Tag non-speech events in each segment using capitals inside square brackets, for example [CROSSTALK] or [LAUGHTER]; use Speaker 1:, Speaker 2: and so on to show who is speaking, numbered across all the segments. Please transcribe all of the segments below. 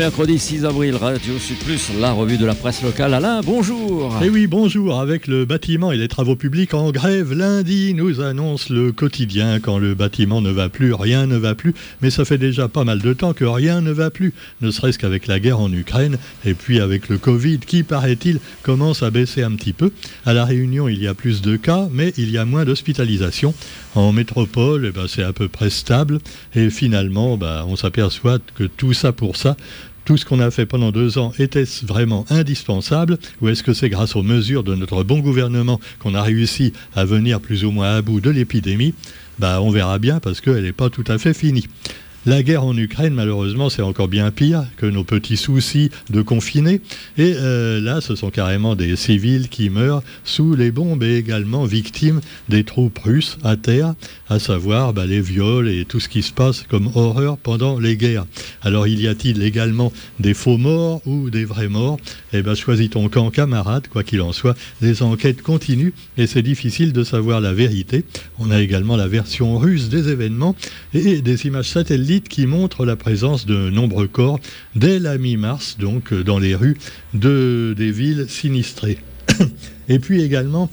Speaker 1: mercredi 6 avril, Radio Sud Plus, la revue de la presse locale. Alain, bonjour.
Speaker 2: Eh oui, bonjour. Avec le bâtiment et les travaux publics en grève, lundi nous annonce le quotidien. Quand le bâtiment ne va plus, rien ne va plus. Mais ça fait déjà pas mal de temps que rien ne va plus. Ne serait-ce qu'avec la guerre en Ukraine et puis avec le Covid qui, paraît-il, commence à baisser un petit peu. À La Réunion, il y a plus de cas, mais il y a moins d'hospitalisation. En métropole, eh ben, c'est à peu près stable. Et finalement, ben, on s'aperçoit que tout ça pour ça, tout ce qu'on a fait pendant deux ans était-ce vraiment indispensable ou est-ce que c'est grâce aux mesures de notre bon gouvernement qu'on a réussi à venir plus ou moins à bout de l'épidémie? Bah, On verra bien parce qu'elle n'est pas tout à fait finie. La guerre en Ukraine, malheureusement, c'est encore bien pire que nos petits soucis de confinés. Et euh, là, ce sont carrément des civils qui meurent sous les bombes et également victimes des troupes russes à terre, à savoir bah, les viols et tout ce qui se passe comme horreur pendant les guerres. Alors, il y a-t-il également des faux morts ou des vrais morts? Eh bien, choisis ton camp camarade, quoi qu'il en soit. Les enquêtes continuent et c'est difficile de savoir la vérité. On a également la version russe des événements et des images satellites qui montre la présence de nombreux corps dès la mi-mars, donc euh, dans les rues de, des villes sinistrées. [COUGHS] Et puis également,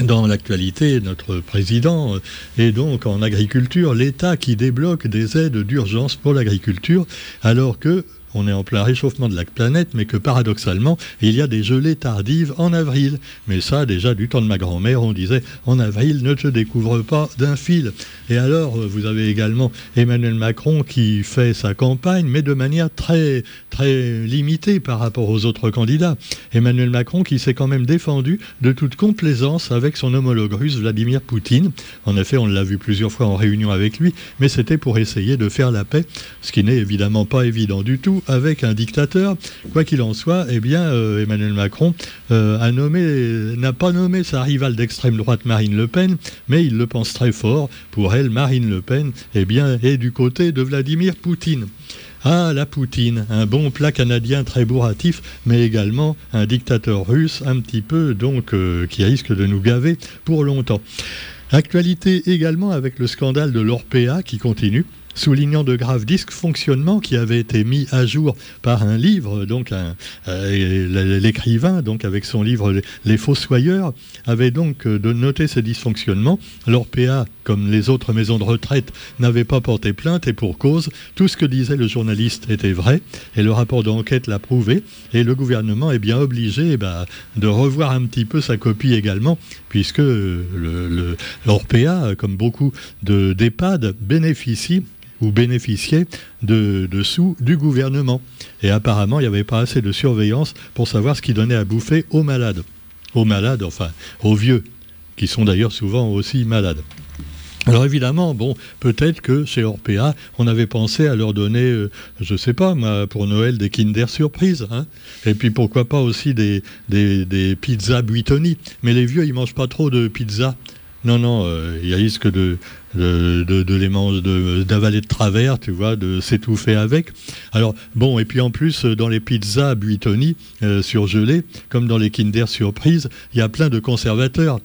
Speaker 2: dans l'actualité, notre président euh, est donc en agriculture, l'État qui débloque des aides d'urgence pour l'agriculture, alors que on est en plein réchauffement de la planète, mais que paradoxalement, il y a des gelées tardives en avril. Mais ça, déjà du temps de ma grand-mère, on disait en avril, ne te découvre pas d'un fil. Et alors, euh, vous avez également Emmanuel Macron qui fait sa campagne, mais de manière très, très limitée par rapport aux autres candidats. Emmanuel Macron qui s'est quand même défendu de toute complaisance avec son homologue russe Vladimir Poutine. En effet, on l'a vu plusieurs fois en réunion avec lui, mais c'était pour essayer de faire la paix, ce qui n'est évidemment pas évident du tout avec un dictateur. Quoi qu'il en soit, eh bien, euh, Emmanuel Macron euh, n'a pas nommé sa rivale d'extrême droite Marine Le Pen, mais il le pense très fort. Pour elle, Marine Le Pen eh bien, est du côté de Vladimir Poutine. Ah, la Poutine, un bon plat canadien très bourratif, mais également un dictateur russe un petit peu, donc, euh, qui risque de nous gaver pour longtemps. Actualité également avec le scandale de l'Orpea qui continue soulignant de graves dysfonctionnements qui avaient été mis à jour par un livre, donc euh, l'écrivain, donc avec son livre Les Fossoyeurs, avait donc euh, noter ces dysfonctionnements. L'Orpea, comme les autres maisons de retraite, n'avait pas porté plainte et pour cause, tout ce que disait le journaliste était vrai et le rapport d'enquête l'a prouvé et le gouvernement est bien obligé eh ben, de revoir un petit peu sa copie également puisque l'Orpea, comme beaucoup d'EHPAD, bénéficie ou bénéficiait de, sous du gouvernement. Et apparemment, il n'y avait pas assez de surveillance pour savoir ce qui donnait à bouffer aux malades. Aux malades, enfin, aux vieux, qui sont d'ailleurs souvent aussi malades. Alors évidemment, bon, peut-être que chez Orpea, on avait pensé à leur donner, euh, je ne sais pas, pour Noël, des Kinder surprises. Hein. Et puis pourquoi pas aussi des, des, pizzas Buitoni. Mais les vieux, ils mangent pas trop de pizza. Non, non, euh, il risque de, de, les manger, d'avaler de, travers, tu vois, de s'étouffer avec. Alors, bon, et puis en plus, dans les pizzas Buitoni euh, surgelées, comme dans les Kinder Surprise, il y a plein de conservateurs.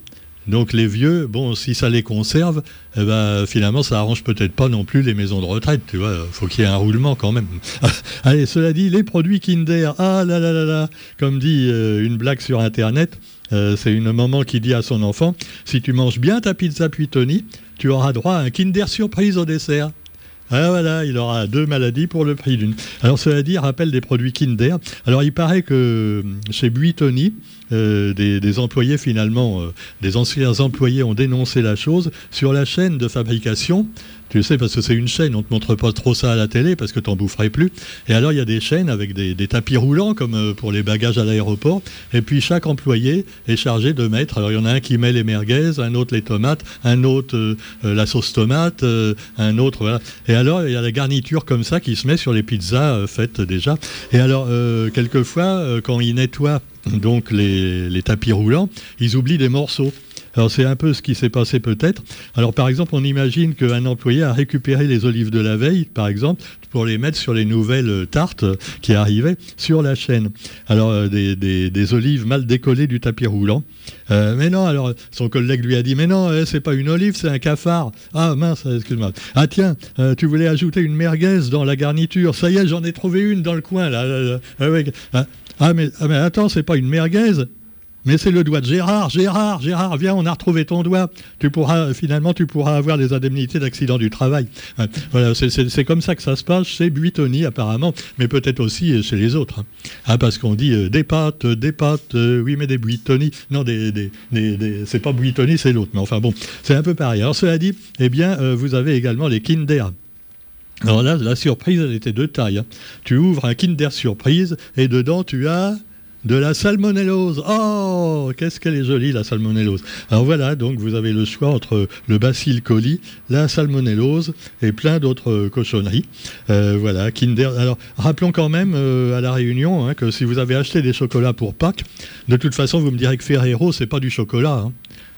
Speaker 2: Donc les vieux, bon, si ça les conserve, eh ben, finalement, ça arrange peut-être pas non plus les maisons de retraite, tu vois. Faut qu'il y ait un roulement quand même. [LAUGHS] Allez, cela dit, les produits Kinder, ah là là là là, comme dit euh, une blague sur Internet, euh, c'est une maman qui dit à son enfant si tu manges bien ta pizza Puitoni, tu auras droit à un Kinder surprise au dessert. Ah voilà, il aura deux maladies pour le prix d'une. Alors cela dit, rappelle des produits Kinder. Alors il paraît que euh, chez Buitoni, euh, des, employés finalement, des anciens employés ont dénoncé la chose sur la chaîne de fabrication tu sais, parce que c'est une chaîne, on ne te montre pas trop ça à la télé parce que tu n'en boufferais plus. Et alors, il y a des chaînes avec des, tapis roulants, comme euh, pour les bagages à l'aéroport. Et puis, chaque employé est chargé de mettre. Alors, il y en a un qui met les merguez, un autre les tomates, un autre euh, euh, la sauce tomate, un autre. Voilà. Et alors, il y a la garniture comme ça qui se met sur les pizzas faites déjà. Et alors, quelquefois, quand ils nettoient donc les tapis roulants, ils oublient des morceaux. Alors c'est un peu ce qui s'est passé peut-être. Alors par exemple, on imagine qu'un employé a récupéré les olives de la veille, par exemple, pour les mettre sur les nouvelles euh, tartes qui arrivaient sur la chaîne. Alors euh, des, olives mal décollées du tapis roulant. Euh, mais non, alors son collègue lui a dit, mais non, c'est pas une olive, c'est un cafard. Ah mince, excuse-moi. Ah tiens, tu voulais ajouter une merguez dans la garniture. Ça y est, j'en ai trouvé une dans le coin là. Ah, ah, ah, mais, ah, mais attends, c'est pas une merguez, mais c'est le doigt de Gérard, Gérard, Gérard, viens, on a retrouvé ton doigt. Tu pourras, finalement, tu pourras avoir les indemnités d'accident du travail. Voilà, c'est comme ça que ça se passe chez Buitoni, apparemment, mais peut-être aussi chez les autres. Hein. Ah, parce qu'on dit euh, des pâtes, des pâtes, euh, oui, mais des Buitoni. Non, des, des, c'est pas Buitoni, c'est l'autre. Mais enfin bon, c'est un peu pareil. Alors, cela dit, eh bien, euh, vous avez également les Kinder. Alors là, la surprise, elle était de taille. Hein. Tu ouvres un Kinder Surprise et dedans, tu as de la salmonellose. Oh, qu'est-ce qu'elle est jolie, la salmonellose. Alors voilà, donc vous avez le choix entre le bacille coli, la salmonellose et plein d'autres cochonneries. Euh, voilà, Kinder. Alors, rappelons quand même euh, à la réunion hein, que si vous avez acheté des chocolats pour Pâques, de toute façon, vous me direz que Ferrero, c'est pas du chocolat. Hein.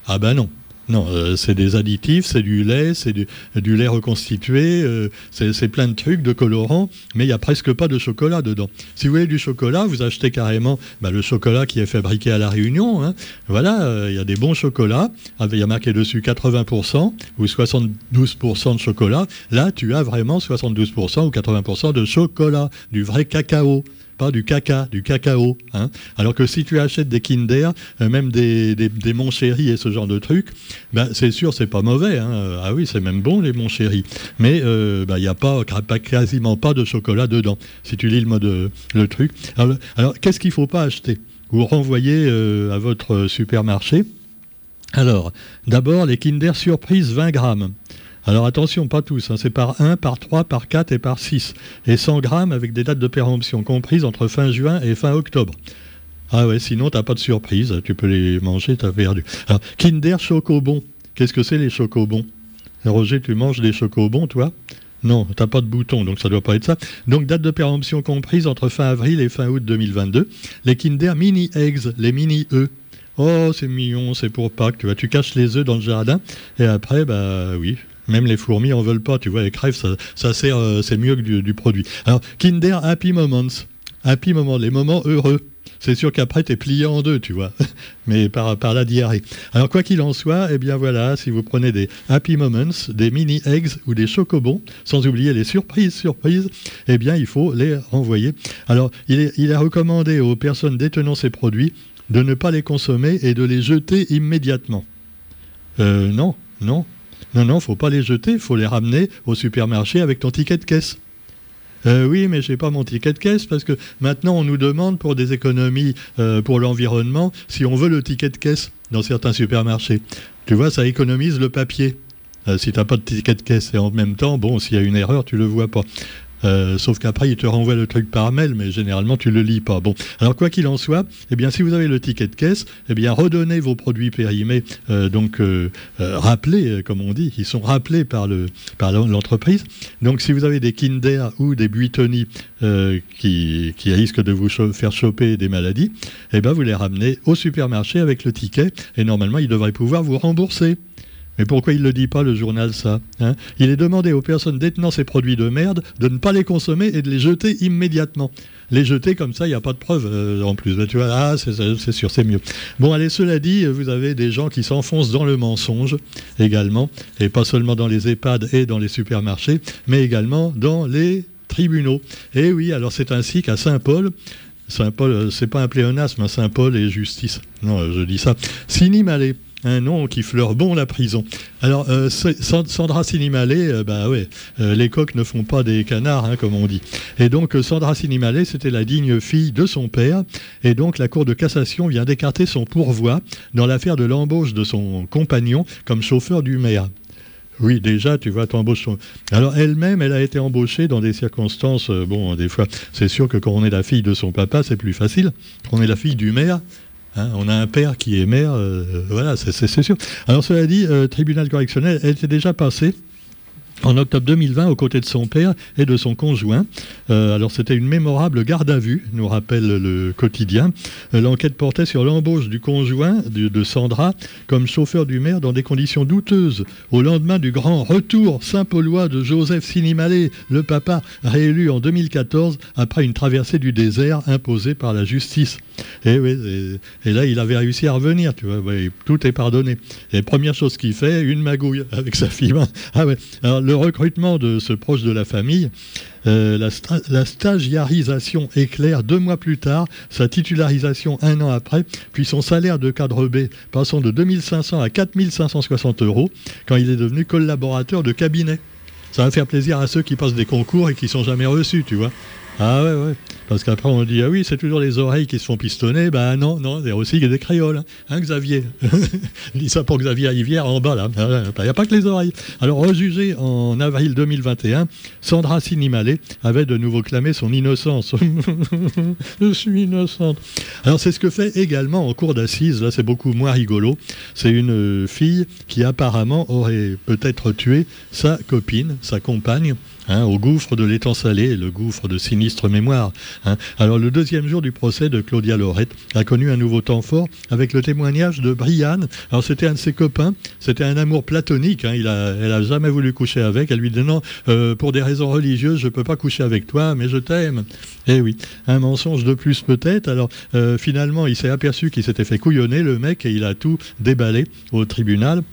Speaker 2: Ah ben non. Non, euh, c'est des additifs, c'est du lait, c'est du, lait reconstitué, euh, c'est plein de trucs, de colorants, mais il n'y a presque pas de chocolat dedans. Si vous voulez du chocolat, vous achetez carrément bah, le chocolat qui est fabriqué à La Réunion. Hein. Voilà, euh, il y a des bons chocolats, il y a marqué dessus 80% ou 72% de chocolat. Là, tu as vraiment 72% ou 80% de chocolat, du vrai cacao pas du caca, du cacao. Hein. Alors que si tu achètes des Kinder, euh, même des, des, et ce genre de trucs, ben, c'est sûr, c'est pas mauvais. Hein. Ah oui, c'est même bon les mon chéri. Mais euh, il n'y a pas, quasiment pas de chocolat dedans, si tu lis le mode le truc. Alors, qu'est-ce qu'il ne faut pas acheter Vous renvoyez euh, à votre supermarché? Alors, d'abord, les Kinder Surprise 20 grammes. Alors attention, pas tous, hein. c'est par 1, par 3, par 4 et par 6. Et 100 grammes avec des dates de péremption comprises entre fin juin et fin octobre. Ah ouais, sinon t'as pas de surprise, tu peux les manger, t'as perdu. Alors, Kinder Chocobon, qu'est-ce que c'est les chocobons? Roger, tu manges des chocobons, toi? Non, t'as pas de bouton, donc ça doit pas être ça. Donc date de péremption comprise entre fin avril et fin août 2022. Les Kinder Mini Eggs, les mini œufs. Oh, c'est mignon, c'est pour Pâques, tu vois. Tu caches les œufs dans le jardin et après, bah oui, même les fourmis en veulent pas, tu vois, les crèves, ça, sert, euh, c'est mieux que du, produit. Alors, Kinder Happy Moments. Happy Moments, les moments heureux. C'est sûr qu'après, tu es plié en deux, tu vois, [LAUGHS] mais par, la diarrhée. Alors, quoi qu'il en soit, eh bien voilà, si vous prenez des Happy Moments, des mini eggs ou des chocobons, sans oublier les surprises, surprises, eh bien, il faut les renvoyer. Alors, il est, il est recommandé aux personnes détenant ces produits de ne pas les consommer et de les jeter immédiatement. Euh, non, non, non, non, faut pas les jeter, il faut les ramener au supermarché avec ton ticket de caisse. Euh, oui, mais je n'ai pas mon ticket de caisse parce que maintenant on nous demande pour des économies euh, pour l'environnement si on veut le ticket de caisse dans certains supermarchés. Tu vois, ça économise le papier. Euh, si tu n'as pas de ticket de caisse et en même temps, bon, s'il y a une erreur, tu le vois pas. Euh, sauf qu'après, il te renvoie le truc par mail, mais généralement, tu le lis pas. Bon, alors quoi qu'il en soit, eh bien, si vous avez le ticket de caisse, eh bien, redonnez vos produits périmés, euh, donc euh, rappelés, comme on dit, ils sont rappelés par le par l'entreprise. Donc, si vous avez des Kinder ou des Buitoni qui, qui risquent de vous faire choper des maladies, eh bien, vous les ramenez au supermarché avec le ticket, et normalement, ils devraient pouvoir vous rembourser. Mais pourquoi il ne le dit pas, le journal, ça hein? Il est demandé aux personnes détenant ces produits de merde de ne pas les consommer et de les jeter immédiatement. Les jeter comme ça, il n'y a pas de preuve euh, en plus. Tu vois, ah, c'est sûr, c'est mieux. Bon, allez, cela dit, vous avez des gens qui s'enfoncent dans le mensonge également, et pas seulement dans les EHPAD et dans les supermarchés, mais également dans les tribunaux. Et oui, alors c'est ainsi qu'à Saint-Paul, Saint-Paul, euh, c'est pas un pléonasme, hein, Saint-Paul et justice. Non, je dis ça. Sinimalé un nom qui fleure bon la prison. Alors, euh, Sandra Sinimalé, euh, bah euh, les coqs ne font pas des canards, hein, comme on dit. Et donc, Sandra Sinimalé, c'était la digne fille de son père. Et donc, la Cour de cassation vient d'écarter son pourvoi dans l'affaire de l'embauche de son compagnon comme chauffeur du maire. Oui, déjà, tu vois, t'embauches son... Alors, elle-même, elle a été embauchée dans des circonstances, bon, des fois, c'est sûr que quand on est la fille de son papa, c'est plus facile. Quand on est la fille du maire, Hein, on a un père qui est maire, euh, voilà, c'est sûr. Alors cela dit, euh, tribunal correctionnel, elle était déjà passée en octobre 2020 aux côtés de son père et de son conjoint. Euh, alors c'était une mémorable garde à vue, nous rappelle le quotidien. Euh, l'enquête portait sur l'embauche du conjoint de, Sandra comme chauffeur du maire dans des conditions douteuses au lendemain du grand retour saint-paulois de Joseph Sinimalé, le papa réélu en 2014 après une traversée du désert imposée par la justice. Et, là, il avait réussi à revenir, tu vois, tout est pardonné. Et première chose qu'il fait, une magouille avec sa fille. [LAUGHS] Ah ouais. Alors, le recrutement de ce proche de la famille, euh, la, stagiarisation éclair deux mois plus tard, sa titularisation un an après, puis son salaire de cadre B passant de 2500 à 4560 euros quand il est devenu collaborateur de cabinet. Ça va faire plaisir à ceux qui passent des concours et qui sont jamais reçus, tu vois. Ah ouais, ouais. Parce qu'après, on dit, ah oui, c'est toujours les oreilles qui se font pistonner. Ben non, non, il y a aussi des créoles. Hein, hein Xavier? [LAUGHS] Ça pour Xavier Rivière en bas, là. Il n'y a pas que les oreilles. Alors, rejugé en avril 2021, Sandra Sinimalé avait de nouveau clamé son innocence. [LAUGHS] Je suis innocente. Alors, c'est ce que fait également en cours d'assises. Là, c'est beaucoup moins rigolo. C'est une fille qui apparemment aurait peut-être tué sa copine, sa compagne. Hein, au gouffre de l'étang salé, le gouffre de sinistre mémoire. Hein. Alors le deuxième jour du procès de Claudia Lorette a connu un nouveau temps fort avec le témoignage de Brianne. Alors c'était un de ses copains, c'était un amour platonique, hein. elle a jamais voulu coucher avec, elle lui dit non, euh, pour des raisons religieuses, je peux pas coucher avec toi, mais je t'aime. Eh oui, un mensonge de plus peut-être. Alors euh, finalement, il s'est aperçu qu'il s'était fait couillonner le mec et il a tout déballé au tribunal.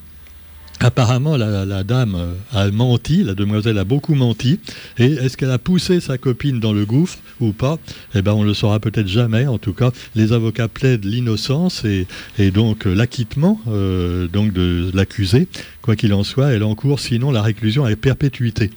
Speaker 2: Apparemment, la, dame a menti, la demoiselle a beaucoup menti. Et est-ce qu'elle a poussé sa copine dans le gouffre ou pas? Eh bien, on le saura peut-être jamais. En tout cas, les avocats plaident l'innocence et, donc l'acquittement euh, donc de l'accusé. Quoi qu'il en soit, elle encourt sinon la réclusion à perpétuité.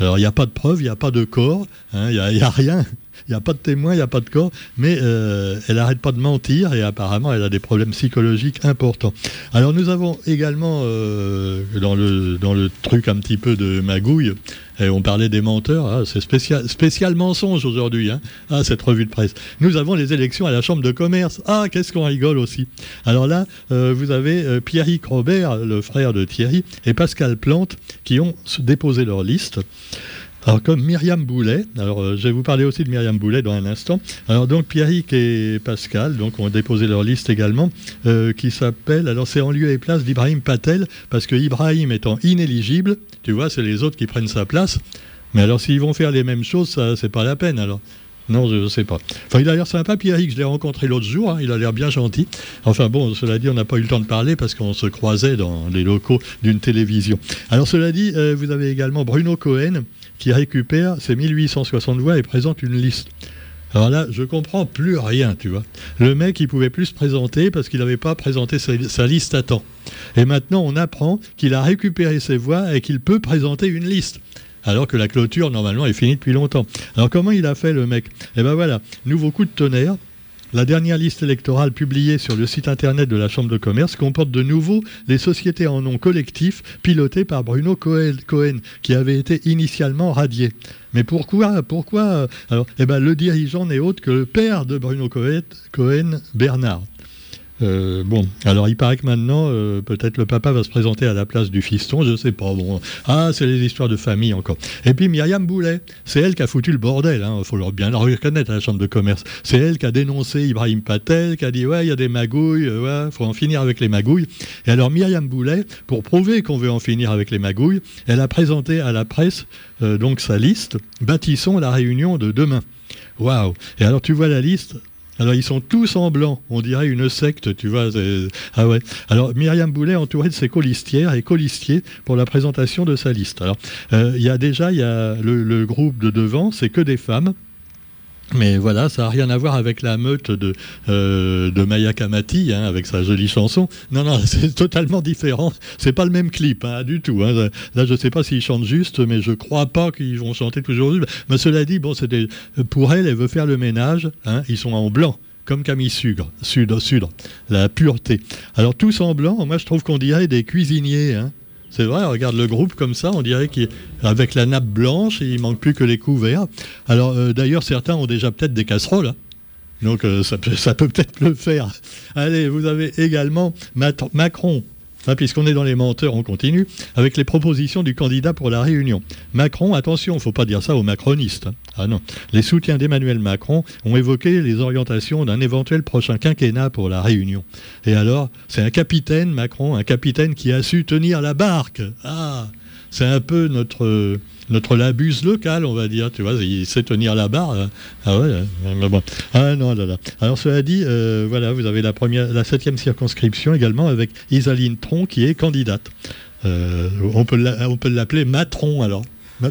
Speaker 2: Alors, il n'y a pas de preuve, il n'y a pas de corps, hein, il n'y a, rien. Il n'y a pas de témoin, il n'y a pas de corps, mais euh, elle n'arrête pas de mentir et apparemment elle a des problèmes psychologiques importants. Alors nous avons également euh, dans, le, dans le truc un petit peu de magouille, on parlait des menteurs, ah, c'est spécial, spécial mensonge aujourd'hui, hein, ah, cette revue de presse. Nous avons les élections à la Chambre de commerce. Ah, qu'est-ce qu'on rigole aussi. Alors là, euh, vous avez Pierrick Robert, le frère de Thierry, et Pascal Plante, qui ont déposé leur liste. Alors comme Myriam Boulet, alors euh, je vais vous parler aussi de Myriam Boulet dans un instant. Alors donc Pierrick et Pascal donc ont déposé leur liste également euh, qui s'appelle alors c'est en lieu et place d'Ibrahim Patel parce que Ibrahim étant inéligible, tu vois, c'est les autres qui prennent sa place. Mais alors s'ils vont faire les mêmes choses, ça c'est pas la peine alors. Non, je ne sais pas. Enfin, il a l'air sympa, Pierrick. Je l'ai rencontré l'autre jour. Hein, il a l'air bien gentil. Enfin, bon, cela dit, on n'a pas eu le temps de parler parce qu'on se croisait dans les locaux d'une télévision. Alors, cela dit, euh, vous avez également Bruno Cohen, qui récupère ses 1860 voix et présente une liste. Alors là, je comprends plus rien, tu vois. Le mec, il pouvait plus se présenter parce qu'il n'avait pas présenté sa, liste à temps. Et maintenant, on apprend qu'il a récupéré ses voix et qu'il peut présenter une liste. Alors que la clôture, normalement, est finie depuis longtemps. Alors comment il a fait, le mec? Eh ben voilà, nouveau coup de tonnerre. La dernière liste électorale publiée sur le site internet de la Chambre de commerce comporte de nouveau les sociétés en nom collectif pilotées par Bruno Cohen, qui avait été initialement radié. Mais pourquoi Pourquoi Alors, eh ben, le dirigeant n'est autre que le père de Bruno Cohen Bernard. Euh, bon, alors il paraît que maintenant, euh, peut-être le papa va se présenter à la place du fiston, je sais pas. Bon, ah, c'est les histoires de famille encore. Et puis Myriam Boulet, c'est elle qui a foutu le bordel. Il hein, faut bien la reconnaître à la chambre de commerce. C'est elle qui a dénoncé Ibrahim Patel, qui a dit ouais, il y a des magouilles, euh, ouais, faut en finir avec les magouilles. Et alors Myriam Boulet, pour prouver qu'on veut en finir avec les magouilles, elle a présenté à la presse donc sa liste. Bâtissons la réunion de demain. Waouh Et alors tu vois la liste, alors ils sont tous en blanc, on dirait une secte, tu vois. Ah ouais. Alors Myriam Boulet entourée de ses colistières et colistiers pour la présentation de sa liste. Alors euh, il y a déjà il y a le groupe de devant, c'est que des femmes. Mais voilà, ça n'a rien à voir avec la meute de, euh, Maya Kamati, hein, avec sa jolie chanson. Non, non, [LAUGHS] c'est totalement différent. C'est pas le même clip, hein, du tout. Hein. Là, je ne sais pas s'ils chantent juste, mais je crois pas qu'ils vont chanter toujours juste. Mais cela dit, bon, c'était pour elle, elle veut faire le ménage. Ils sont en blanc comme Camille Sudre, Sudre, Sudre, la pureté. Alors tous en blanc, moi je trouve qu'on dirait des cuisiniers. C'est vrai, regarde le groupe comme ça, on dirait qu'avec la nappe blanche, il manque plus que les couverts. Alors euh, d'ailleurs, certains ont déjà peut-être des casseroles. Hein. Donc euh, ça, peut peut-être le faire. Allez, vous avez également Macron. Hein, puisqu'on est dans les menteurs, on continue, avec les propositions du candidat pour la Réunion. Macron, attention, il ne faut pas dire ça aux macronistes. Ah non. Les soutiens d'Emmanuel Macron ont évoqué les orientations d'un éventuel prochain quinquennat pour la Réunion. Et alors, c'est un capitaine, Macron, un capitaine qui a su tenir la barque. Ah, c'est un peu notre notre labuse locale, on va dire. Tu vois, il sait tenir la barre. Hein. Ah ouais. Hein, ah non, là, là. Alors cela dit, euh, voilà, vous avez la septième circonscription également avec Isaline Tron qui est candidate. Euh, on peut l'appeler Matron alors. [LAUGHS]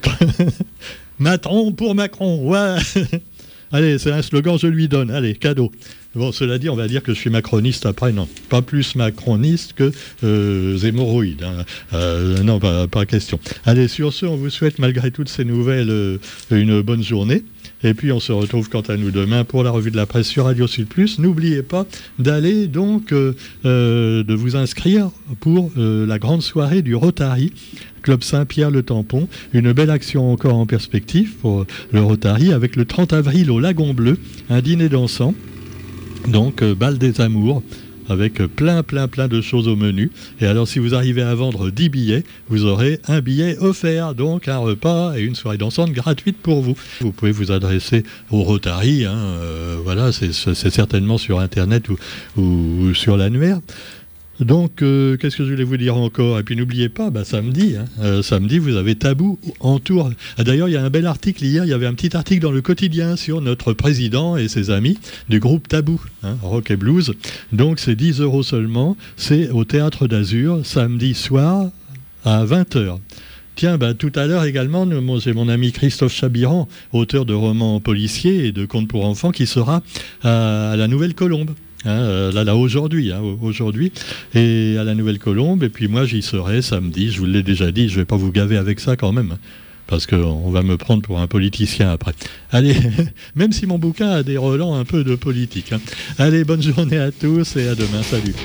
Speaker 2: Matron pour Macron. Ouais. [LAUGHS] Allez, c'est un slogan, je lui donne. Allez, cadeau. Bon, cela dit, on va dire que je suis macroniste après, non. Pas plus macroniste que euh, zémoroïde. Hein. Euh, non, pas, question. Allez, sur ce, on vous souhaite, malgré toutes ces nouvelles, euh, une bonne journée. Et puis on se retrouve quant à nous demain pour la revue de la presse sur Radio Sud Plus. N'oubliez pas d'aller donc de vous inscrire pour la grande soirée du Rotary Club Saint-Pierre-le-Tampon. Une belle action encore en perspective pour le Rotary avec le 30 avril au Lagon Bleu, un dîner dansant. Donc, euh, balle des amours avec plein, plein, plein de choses au menu. Et alors, si vous arrivez à vendre 10 billets, vous aurez un billet offert, donc un repas et une soirée dansante gratuite pour vous. Vous pouvez vous adresser au Rotary, hein, euh, voilà, c'est certainement sur Internet ou sur l'annuaire. Donc, euh, qu'est-ce que je voulais vous dire encore Et puis n'oubliez pas, bah, samedi, hein, euh, samedi, vous avez Tabou en tour. Ah, d'ailleurs, il y a un bel article hier, il y avait un petit article dans le quotidien sur notre président et ses amis du groupe Tabou, hein, Rock et Blues. Donc, c'est 10 euros seulement. C'est au Théâtre d'Azur, samedi soir à 20h. Tiens, bah, tout à l'heure également, j'ai mon ami Christophe Chabiran, auteur de romans policiers et de contes pour enfants, qui sera à la Nouvelle Colombe. Hein, euh, là, là, aujourd'hui, hein, aujourd'hui, et à la Nouvelle-Colombe. Et puis moi, j'y serai samedi. Je vous l'ai déjà dit, je ne vais pas vous gaver avec ça quand même, parce qu'on va me prendre pour un politicien après. Allez, [LAUGHS] même si mon bouquin a des relents un peu de politique. Hein. Allez, bonne journée à tous et à demain. Salut.